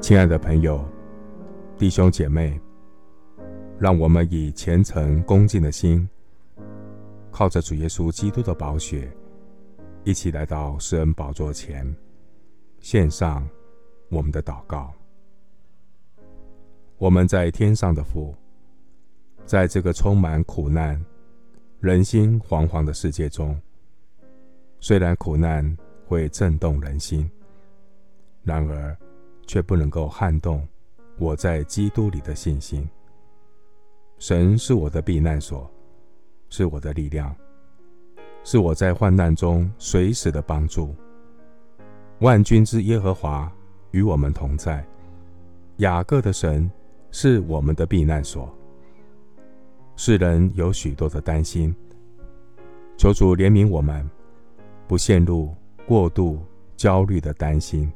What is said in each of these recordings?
亲爱的朋友、弟兄姐妹，让我们以虔诚恭敬的心，靠着主耶稣基督的宝血，一起来到施恩宝座前，献上我们的祷告。我们在天上的父，在这个充满苦难、人心惶惶的世界中，虽然苦难会震动人心，然而，却不能够撼动我在基督里的信心。神是我的避难所，是我的力量，是我在患难中随时的帮助。万军之耶和华与我们同在，雅各的神是我们的避难所。世人有许多的担心，求主怜悯我们，不陷入过度焦虑的担心。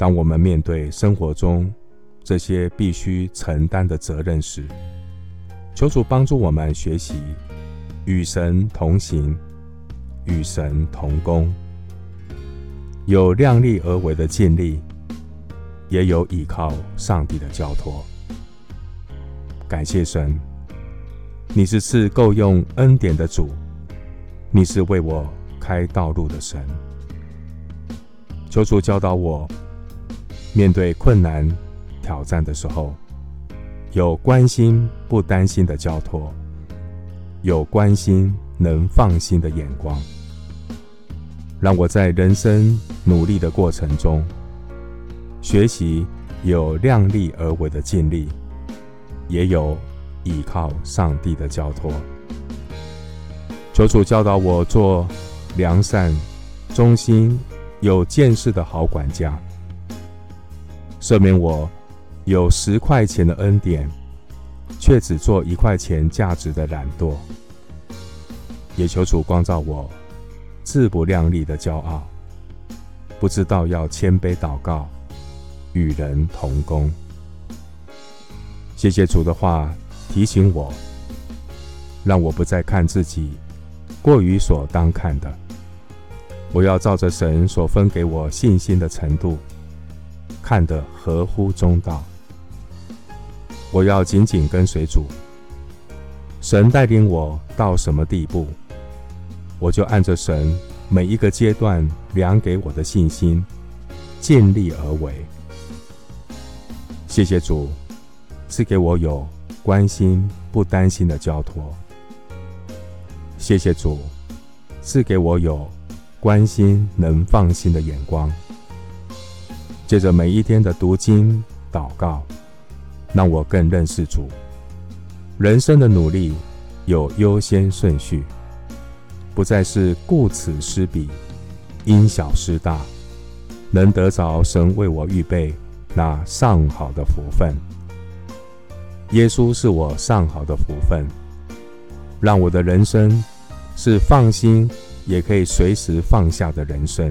当我们面对生活中这些必须承担的责任时，求主帮助我们学习与神同行，与神同工，有量力而为的尽力，也有依靠上帝的交托。感谢神，你是赐够用恩典的主，你是为我开道路的神。求主教导我。面对困难挑战的时候，有关心不担心的交托，有关心能放心的眼光，让我在人生努力的过程中，学习有量力而为的尽力，也有依靠上帝的交托。求主教导我做良善、忠心、有见识的好管家。赦免我有十块钱的恩典，却只做一块钱价值的懒惰；也求主光照我自不量力的骄傲，不知道要谦卑祷告，与人同工。谢谢主的话提醒我，让我不再看自己过于所当看的，我要照着神所分给我信心的程度。看得合乎中道，我要紧紧跟随主。神带领我到什么地步，我就按着神每一个阶段量给我的信心，尽力而为。谢谢主，赐给我有关心不担心的交托。谢谢主，赐给我有关心能放心的眼光。借着每一天的读经祷告，让我更认识主。人生的努力有优先顺序，不再是顾此失彼，因小失大，能得着神为我预备那上好的福分。耶稣是我上好的福分，让我的人生是放心也可以随时放下的人生。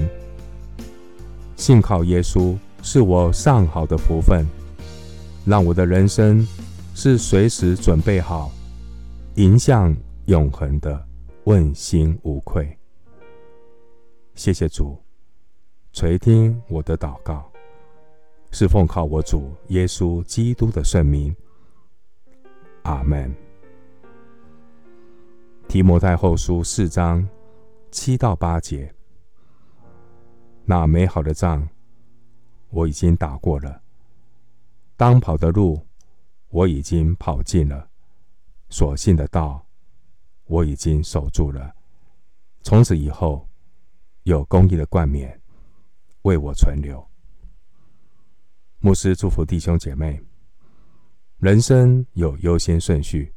信靠耶稣。是我上好的福分，让我的人生是随时准备好迎向永恒的问心无愧。谢谢主垂听我的祷告，是奉靠我主耶稣基督的圣名。阿门。提摩太后书四章七到八节，那美好的仗。我已经打过了，当跑的路我已经跑尽了，所信的道我已经守住了。从此以后，有公义的冠冕为我存留。牧师祝福弟兄姐妹，人生有优先顺序，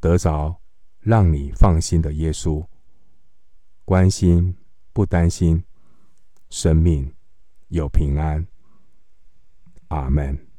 得着让你放心的耶稣，关心不担心，生命。有平安，阿门。